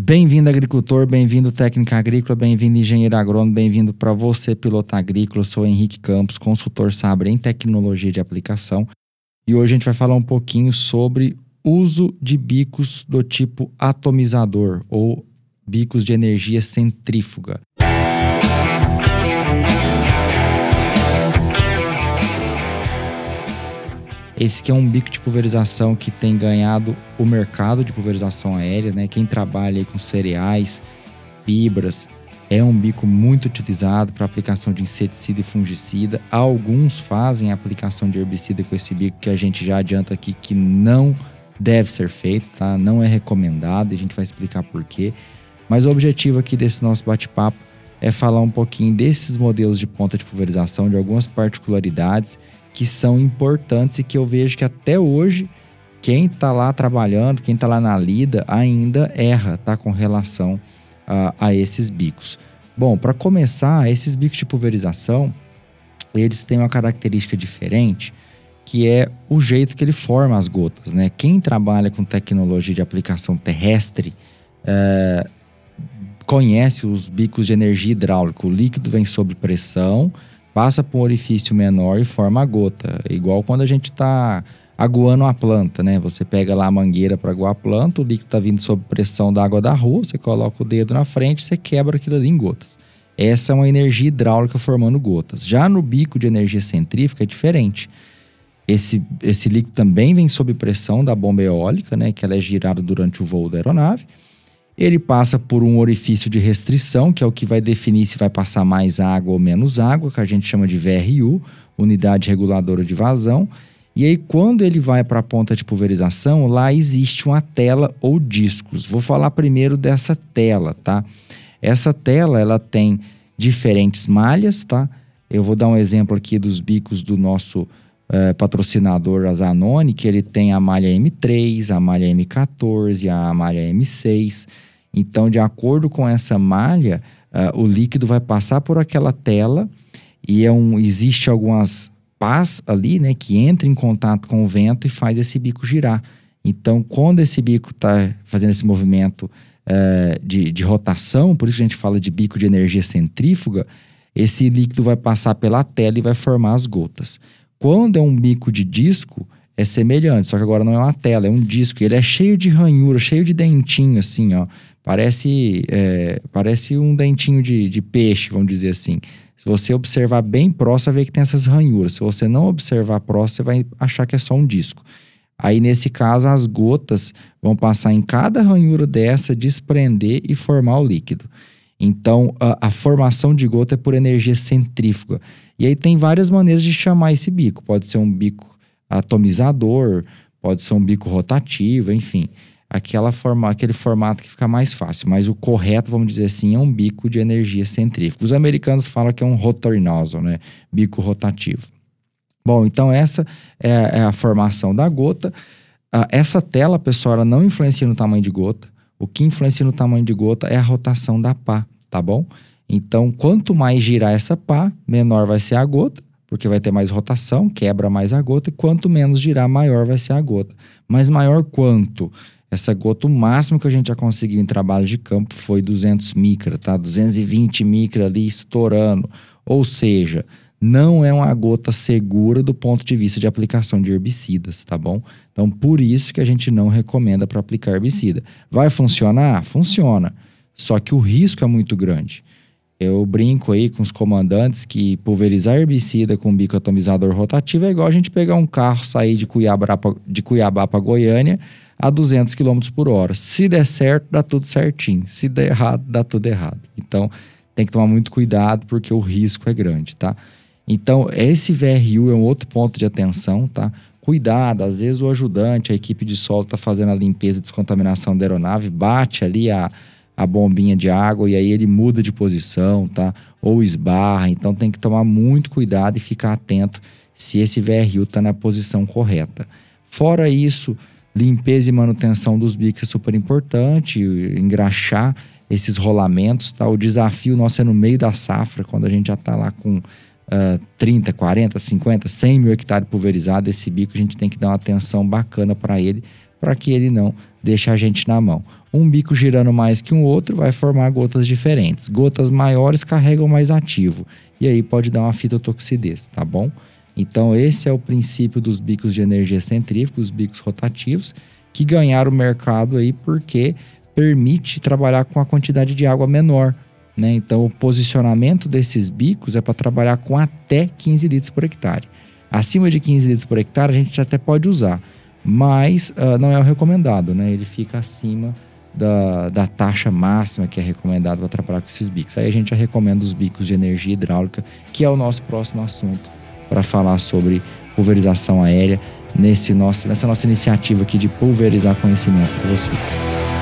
Bem-vindo, agricultor, bem-vindo, técnica agrícola, bem-vindo, engenheiro agrônomo, bem-vindo para você, piloto agrícola. Eu sou Henrique Campos, consultor Sabre em tecnologia de aplicação. E hoje a gente vai falar um pouquinho sobre uso de bicos do tipo atomizador ou bicos de energia centrífuga. Esse que é um bico de pulverização que tem ganhado o mercado de pulverização aérea, né? Quem trabalha com cereais, fibras, é um bico muito utilizado para aplicação de inseticida e fungicida. Alguns fazem aplicação de herbicida com esse bico que a gente já adianta aqui que não deve ser feito, tá? Não é recomendado, a gente vai explicar por quê. Mas o objetivo aqui desse nosso bate-papo é falar um pouquinho desses modelos de ponta de pulverização, de algumas particularidades que são importantes e que eu vejo que até hoje quem está lá trabalhando, quem está lá na lida, ainda erra, tá? Com relação a, esses bicos. Bom, para começar, esses bicos de pulverização, eles têm uma característica diferente, que é o jeito que ele forma as gotas, né? Quem trabalha com tecnologia de aplicação terrestre é, conhece os bicos de energia hidráulica. O líquido vem sob pressão, passa por um orifício menor e forma a gota. Igual quando a gente está aguando a planta, né? Você pega lá a mangueira para aguar a planta, o líquido está vindo sob pressão da água da rua, você coloca o dedo na frente, você quebra aquilo ali em gotas. Essa é uma energia hidráulica formando gotas. Já no bico de energia centrífuga é diferente. Esse, esse líquido também vem sob pressão da bomba eólica, né? Que ela é girada durante o voo da aeronave ele passa por um orifício de restrição, que é o que vai definir se vai passar mais água ou menos água, que a gente chama de VRU, unidade reguladora de vazão. E aí, quando ele vai para a ponta de pulverização, lá existe uma tela ou discos. Vou falar primeiro dessa tela, tá? Essa tela, ela tem diferentes malhas, tá? Eu vou dar um exemplo aqui dos bicos do nosso eh, patrocinador, a Zanoni, que ele tem a malha M3, a malha M14, a malha M6. Então, de acordo com essa malha, uh, o líquido vai passar por aquela tela e é um, existe algumas pás ali, né, que entra em contato com o vento e faz esse bico girar. Então, quando esse bico está fazendo esse movimento uh, de, de rotação, por isso que a gente fala de bico de energia centrífuga, esse líquido vai passar pela tela e vai formar as gotas. Quando é um bico de disco, é semelhante, só que agora não é uma tela, é um disco. Ele é cheio de ranhura, cheio de dentinho, assim, ó. Parece, é, parece um dentinho de, de peixe, vamos dizer assim. Se você observar bem próximo, vai ver que tem essas ranhuras. Se você não observar próximo, você vai achar que é só um disco. Aí, nesse caso, as gotas vão passar em cada ranhura dessa, desprender e formar o líquido. Então, a, a, formação de gota é por energia centrífuga. E aí tem várias maneiras de chamar esse bico. Pode ser um bico atomizador, pode ser um bico rotativo, enfim aquela forma, aquele formato que fica mais fácil. Mas o correto, vamos dizer assim, é um bico de energia centrífuga. Os americanos falam que é um rotor nozzle, né? Bico rotativo. Bom, então essa é, é a formação da gota. Uh, essa tela, pessoal, ela não influencia no tamanho de gota. O que influencia no tamanho de gota é a rotação da pá, tá bom? Então, quanto mais girar essa pá, menor vai ser a gota, porque vai ter mais rotação, quebra mais a gota, e quanto menos girar, maior vai ser a gota. Mas maior quanto? Essa gota, o máximo que a gente já conseguiu em trabalho de campo foi 200 micra, tá? 220 micra ali estourando. Ou seja, não é uma gota segura do ponto de vista de aplicação de herbicidas, tá bom? Então, por isso que a gente não recomenda para aplicar herbicida. Vai funcionar? Funciona. Só que o risco é muito grande. Eu brinco aí com os comandantes que pulverizar herbicida com bico atomizador rotativo é igual a gente pegar um carro, sair de Cuiabá de Cuiabá para Goiânia a 200 km por hora. Se der certo, dá tudo certinho. Se der errado, dá tudo errado. Então, tem que tomar muito cuidado porque o risco é grande, tá? Então, esse VRU é um outro ponto de atenção, tá? Cuidado, às vezes o ajudante, a equipe de solo está fazendo a limpeza e descontaminação da aeronave, bate ali a, a bombinha de água e aí ele muda de posição, tá? Ou esbarra. Então tem que tomar muito cuidado e ficar atento se esse VRU está na posição correta. Fora isso, Limpeza e manutenção dos bicos é super importante, engraxar esses rolamentos, tá? O desafio nosso é no meio da safra, quando a gente já está lá com uh, 30, 40, 50, 100 mil hectares pulverizados, esse bico a gente tem que dar uma atenção bacana para ele, para que ele não deixa a gente na mão. Um bico girando mais que um outro vai formar gotas diferentes. Gotas maiores carregam mais ativo e aí pode dar uma fitotoxidez, tá bom? Então esse é o princípio dos bicos de energia centrífuga, os bicos rotativos, que ganharam o mercado aí porque permite trabalhar com a quantidade de água menor. Né? Então, o posicionamento desses bicos é para trabalhar com até 15 litros por hectare. Acima de 15 litros por hectare, a gente até pode usar, mas uh, não é o recomendado, né? Ele fica acima da, da taxa máxima que é recomendado para trabalhar com esses bicos. Aí a gente já recomenda os bicos de energia hidráulica, que é o nosso próximo assunto para falar sobre pulverização aérea nesse nosso, nessa nossa iniciativa aqui de pulverizar conhecimento para vocês.